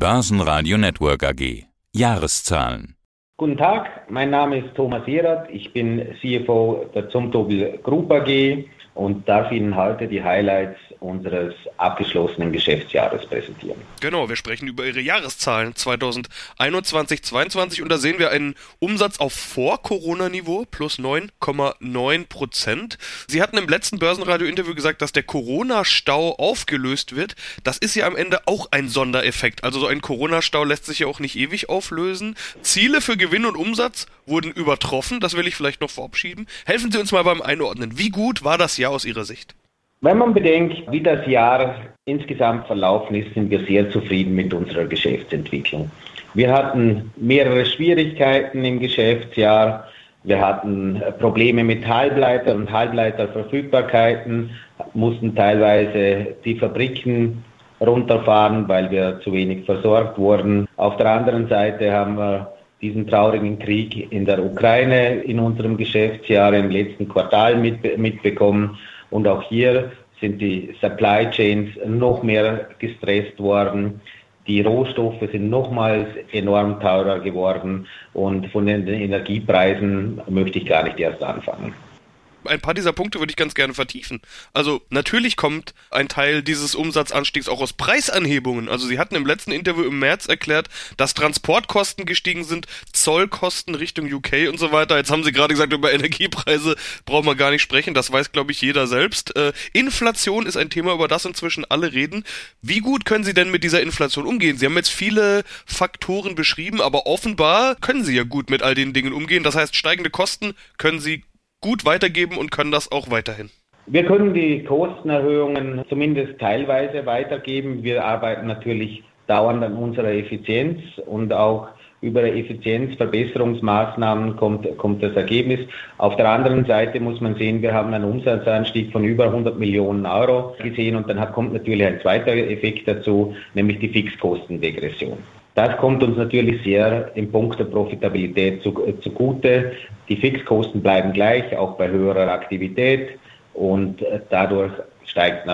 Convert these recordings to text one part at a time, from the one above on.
Börsenradio Network AG. Jahreszahlen. Guten Tag, mein Name ist Thomas Hierath. Ich bin CFO der Zumtobel Group AG und darf Ihnen heute die Highlights unseres abgeschlossenen Geschäftsjahres präsentieren. Genau, wir sprechen über Ihre Jahreszahlen 2021, 2022 und da sehen wir einen Umsatz auf Vor-Corona-Niveau plus 9,9 Prozent. Sie hatten im letzten Börsenradio-Interview gesagt, dass der Corona-Stau aufgelöst wird. Das ist ja am Ende auch ein Sondereffekt. Also so ein Corona-Stau lässt sich ja auch nicht ewig auflösen. Ziele für Gewinn und Umsatz wurden übertroffen. Das will ich vielleicht noch vorabschieben. Helfen Sie uns mal beim Einordnen. Wie gut war das Jahr aus Ihrer Sicht? Wenn man bedenkt, wie das Jahr insgesamt verlaufen ist, sind wir sehr zufrieden mit unserer Geschäftsentwicklung. Wir hatten mehrere Schwierigkeiten im Geschäftsjahr. Wir hatten Probleme mit Halbleiter und Halbleiterverfügbarkeiten, mussten teilweise die Fabriken runterfahren, weil wir zu wenig versorgt wurden. Auf der anderen Seite haben wir diesen traurigen Krieg in der Ukraine in unserem Geschäftsjahr im letzten Quartal mit, mitbekommen. Und auch hier sind die Supply Chains noch mehr gestresst worden. Die Rohstoffe sind nochmals enorm teurer geworden und von den Energiepreisen möchte ich gar nicht erst anfangen ein paar dieser Punkte würde ich ganz gerne vertiefen. Also natürlich kommt ein Teil dieses Umsatzanstiegs auch aus Preisanhebungen. Also Sie hatten im letzten Interview im März erklärt, dass Transportkosten gestiegen sind, Zollkosten Richtung UK und so weiter. Jetzt haben Sie gerade gesagt, über Energiepreise brauchen wir gar nicht sprechen. Das weiß, glaube ich, jeder selbst. Äh, Inflation ist ein Thema, über das inzwischen alle reden. Wie gut können Sie denn mit dieser Inflation umgehen? Sie haben jetzt viele Faktoren beschrieben, aber offenbar können Sie ja gut mit all den Dingen umgehen. Das heißt, steigende Kosten können Sie gut weitergeben und können das auch weiterhin? Wir können die Kostenerhöhungen zumindest teilweise weitergeben. Wir arbeiten natürlich dauernd an unserer Effizienz und auch über Effizienzverbesserungsmaßnahmen kommt, kommt das Ergebnis. Auf der anderen Seite muss man sehen, wir haben einen Umsatzanstieg von über 100 Millionen Euro gesehen und dann kommt natürlich ein zweiter Effekt dazu, nämlich die Fixkostendegression. Das kommt uns natürlich sehr im Punkt der Profitabilität äh, zugute. Die Fixkosten bleiben gleich, auch bei höherer Aktivität und äh, dadurch steigt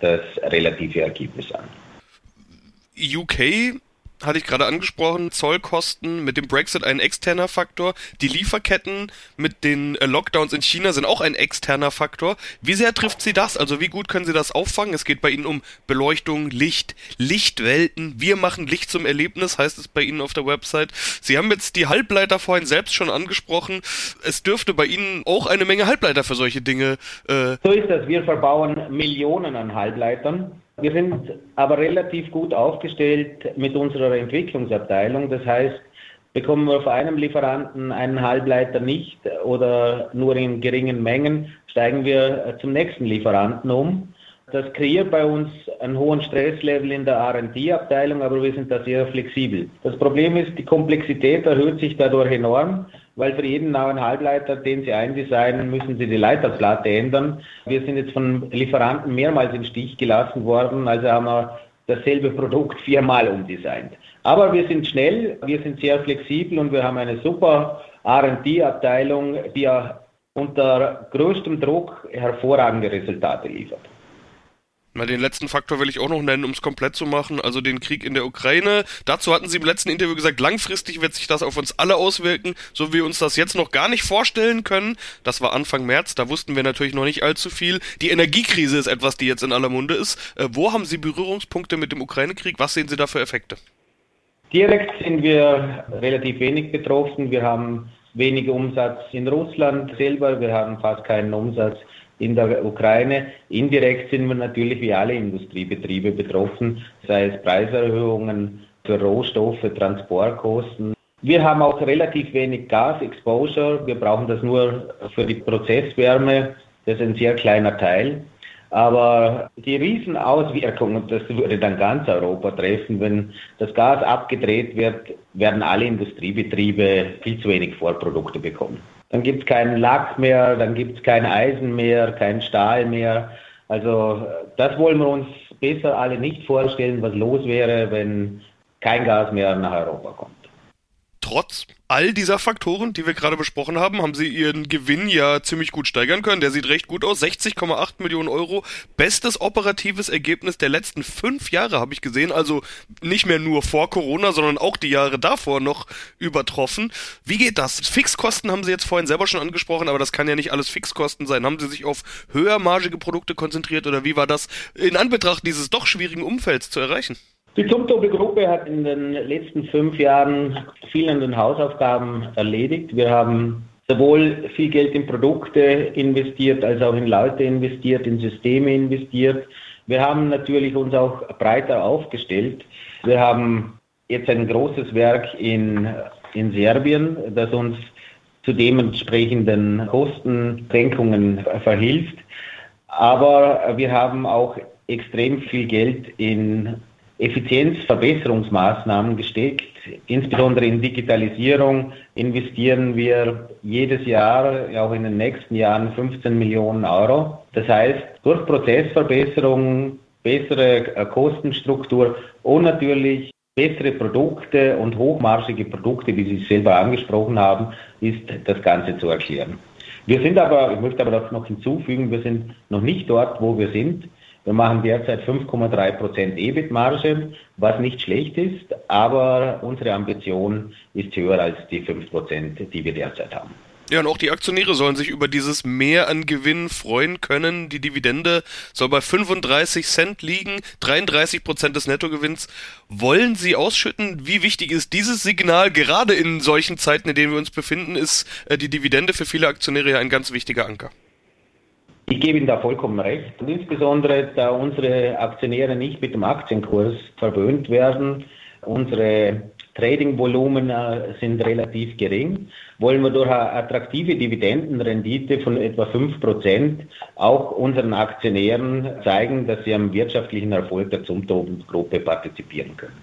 das relative Ergebnis an. UK hatte ich gerade angesprochen, Zollkosten mit dem Brexit ein externer Faktor. Die Lieferketten mit den äh, Lockdowns in China sind auch ein externer Faktor. Wie sehr trifft Sie das? Also wie gut können Sie das auffangen? Es geht bei Ihnen um Beleuchtung, Licht, Lichtwelten. Wir machen Licht zum Erlebnis, heißt es bei Ihnen auf der Website. Sie haben jetzt die Halbleiter vorhin selbst schon angesprochen. Es dürfte bei Ihnen auch eine Menge Halbleiter für solche Dinge. Äh so ist das. Wir verbauen Millionen an Halbleitern. Wir sind aber relativ gut aufgestellt mit unserer Entwicklungsabteilung. Das heißt, bekommen wir auf einem Lieferanten einen Halbleiter nicht oder nur in geringen Mengen, steigen wir zum nächsten Lieferanten um. Das kreiert bei uns einen hohen Stresslevel in der RD-Abteilung, aber wir sind da sehr flexibel. Das Problem ist, die Komplexität erhöht sich dadurch enorm weil für jeden neuen Halbleiter, den Sie eindesignen, müssen Sie die Leiterplatte ändern. Wir sind jetzt von Lieferanten mehrmals im Stich gelassen worden, also haben wir dasselbe Produkt viermal umdesignt. Aber wir sind schnell, wir sind sehr flexibel und wir haben eine super R&D-Abteilung, die unter größtem Druck hervorragende Resultate liefert. Mal den letzten Faktor will ich auch noch nennen, um es komplett zu machen, also den Krieg in der Ukraine. Dazu hatten Sie im letzten Interview gesagt, langfristig wird sich das auf uns alle auswirken, so wie wir uns das jetzt noch gar nicht vorstellen können. Das war Anfang März, da wussten wir natürlich noch nicht allzu viel. Die Energiekrise ist etwas, die jetzt in aller Munde ist. Äh, wo haben Sie Berührungspunkte mit dem Ukraine-Krieg? Was sehen Sie da für Effekte? Direkt sind wir relativ wenig betroffen. Wir haben wenig Umsatz in Russland selber, wir haben fast keinen Umsatz in der Ukraine. Indirekt sind wir natürlich wie alle Industriebetriebe betroffen, sei es Preiserhöhungen für Rohstoffe, Transportkosten. Wir haben auch relativ wenig Gas-Exposure. Wir brauchen das nur für die Prozesswärme. Das ist ein sehr kleiner Teil. Aber die Riesenauswirkungen, das würde dann ganz Europa treffen, wenn das Gas abgedreht wird, werden alle Industriebetriebe viel zu wenig Vorprodukte bekommen. Dann gibt es keinen Lack mehr, dann gibt es kein Eisen mehr, kein Stahl mehr. Also das wollen wir uns besser alle nicht vorstellen, was los wäre, wenn kein Gas mehr nach Europa kommt. Trotz all dieser Faktoren, die wir gerade besprochen haben, haben sie ihren Gewinn ja ziemlich gut steigern können. Der sieht recht gut aus. 60,8 Millionen Euro. Bestes operatives Ergebnis der letzten fünf Jahre habe ich gesehen. Also nicht mehr nur vor Corona, sondern auch die Jahre davor noch übertroffen. Wie geht das? Fixkosten haben Sie jetzt vorhin selber schon angesprochen, aber das kann ja nicht alles Fixkosten sein. Haben Sie sich auf höhermargige Produkte konzentriert oder wie war das in Anbetracht dieses doch schwierigen Umfelds zu erreichen? Die Zumtobel-Gruppe hat in den letzten fünf Jahren viel an den Hausaufgaben erledigt. Wir haben sowohl viel Geld in Produkte investiert, als auch in Leute investiert, in Systeme investiert. Wir haben natürlich uns auch breiter aufgestellt. Wir haben jetzt ein großes Werk in, in Serbien, das uns zu dementsprechenden Kostensenkungen verhilft. Aber wir haben auch extrem viel Geld in Effizienzverbesserungsmaßnahmen gesteckt. Insbesondere in Digitalisierung investieren wir jedes Jahr, auch in den nächsten Jahren, 15 Millionen Euro. Das heißt, durch Prozessverbesserung, bessere äh, Kostenstruktur und natürlich bessere Produkte und hochmarschige Produkte, wie Sie selber angesprochen haben, ist das Ganze zu erklären. Wir sind aber, ich möchte aber noch hinzufügen, wir sind noch nicht dort, wo wir sind. Wir machen derzeit 5,3 Prozent EBIT-Marge, was nicht schlecht ist, aber unsere Ambition ist höher als die 5 Prozent, die wir derzeit haben. Ja, und auch die Aktionäre sollen sich über dieses Mehr an Gewinn freuen können. Die Dividende soll bei 35 Cent liegen, 33 Prozent des Nettogewinns. Wollen Sie ausschütten? Wie wichtig ist dieses Signal? Gerade in solchen Zeiten, in denen wir uns befinden, ist äh, die Dividende für viele Aktionäre ja ein ganz wichtiger Anker. Ich gebe Ihnen da vollkommen recht. Und insbesondere, da unsere Aktionäre nicht mit dem Aktienkurs verwöhnt werden, unsere Tradingvolumen sind relativ gering, wollen wir durch eine attraktive Dividendenrendite von etwa 5% auch unseren Aktionären zeigen, dass sie am wirtschaftlichen Erfolg der Zumtobensgruppe partizipieren können.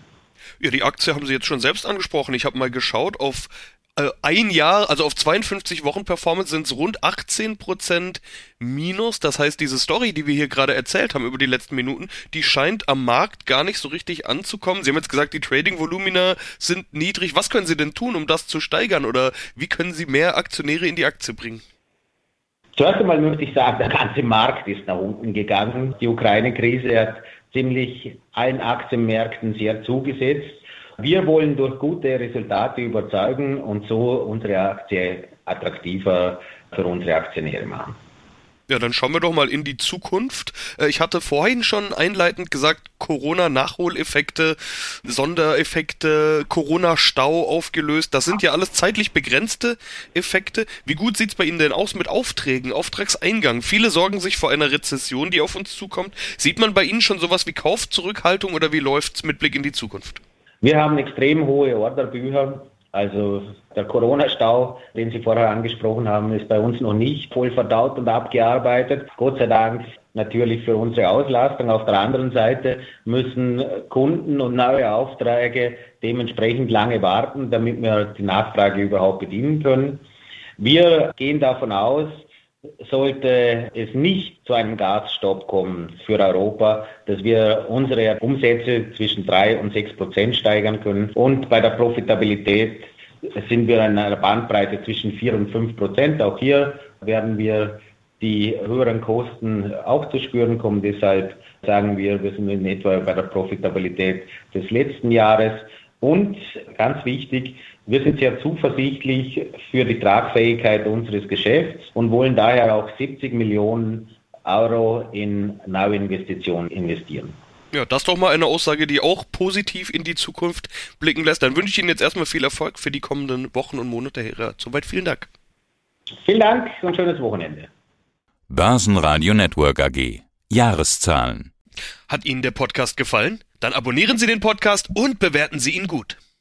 Ja, die Aktie haben Sie jetzt schon selbst angesprochen. Ich habe mal geschaut auf äh, ein Jahr, also auf 52 Wochen Performance sind es rund 18% minus. Das heißt, diese Story, die wir hier gerade erzählt haben über die letzten Minuten, die scheint am Markt gar nicht so richtig anzukommen. Sie haben jetzt gesagt, die Trading-Volumina sind niedrig. Was können Sie denn tun, um das zu steigern? Oder wie können Sie mehr Aktionäre in die Aktie bringen? Zuerst einmal möchte ich sagen, der ganze Markt ist nach unten gegangen. Die Ukraine-Krise hat ziemlich allen Aktienmärkten sehr zugesetzt. Wir wollen durch gute Resultate überzeugen und so unsere Aktie attraktiver für unsere Aktionäre machen. Ja, dann schauen wir doch mal in die Zukunft. Äh, ich hatte vorhin schon einleitend gesagt, Corona-Nachholeffekte, Sondereffekte, Corona-Stau aufgelöst. Das sind ja alles zeitlich begrenzte Effekte. Wie gut sieht's bei Ihnen denn aus mit Aufträgen, Auftragseingang? Viele sorgen sich vor einer Rezession, die auf uns zukommt. Sieht man bei Ihnen schon sowas wie Kaufzurückhaltung oder wie läuft's mit Blick in die Zukunft? Wir haben extrem hohe Orderbücher. Also der Corona-Stau, den Sie vorher angesprochen haben, ist bei uns noch nicht voll verdaut und abgearbeitet. Gott sei Dank natürlich für unsere Auslastung. Auf der anderen Seite müssen Kunden und neue Aufträge dementsprechend lange warten, damit wir die Nachfrage überhaupt bedienen können. Wir gehen davon aus, sollte es nicht zu einem Gasstopp kommen für Europa, dass wir unsere Umsätze zwischen drei und sechs Prozent steigern können. Und bei der Profitabilität sind wir in einer Bandbreite zwischen vier und fünf Prozent. Auch hier werden wir die höheren Kosten auch zu spüren kommen. Deshalb sagen wir, wir sind in etwa bei der Profitabilität des letzten Jahres. Und ganz wichtig, wir sind sehr zuversichtlich für die Tragfähigkeit unseres Geschäfts und wollen daher auch 70 Millionen Euro in Neuinvestitionen investieren. Ja, das ist doch mal eine Aussage, die auch positiv in die Zukunft blicken lässt. Dann wünsche ich Ihnen jetzt erstmal viel Erfolg für die kommenden Wochen und Monate, Herr Soweit vielen Dank. Vielen Dank und schönes Wochenende. Börsenradio Network AG. Jahreszahlen. Hat Ihnen der Podcast gefallen? Dann abonnieren Sie den Podcast und bewerten Sie ihn gut.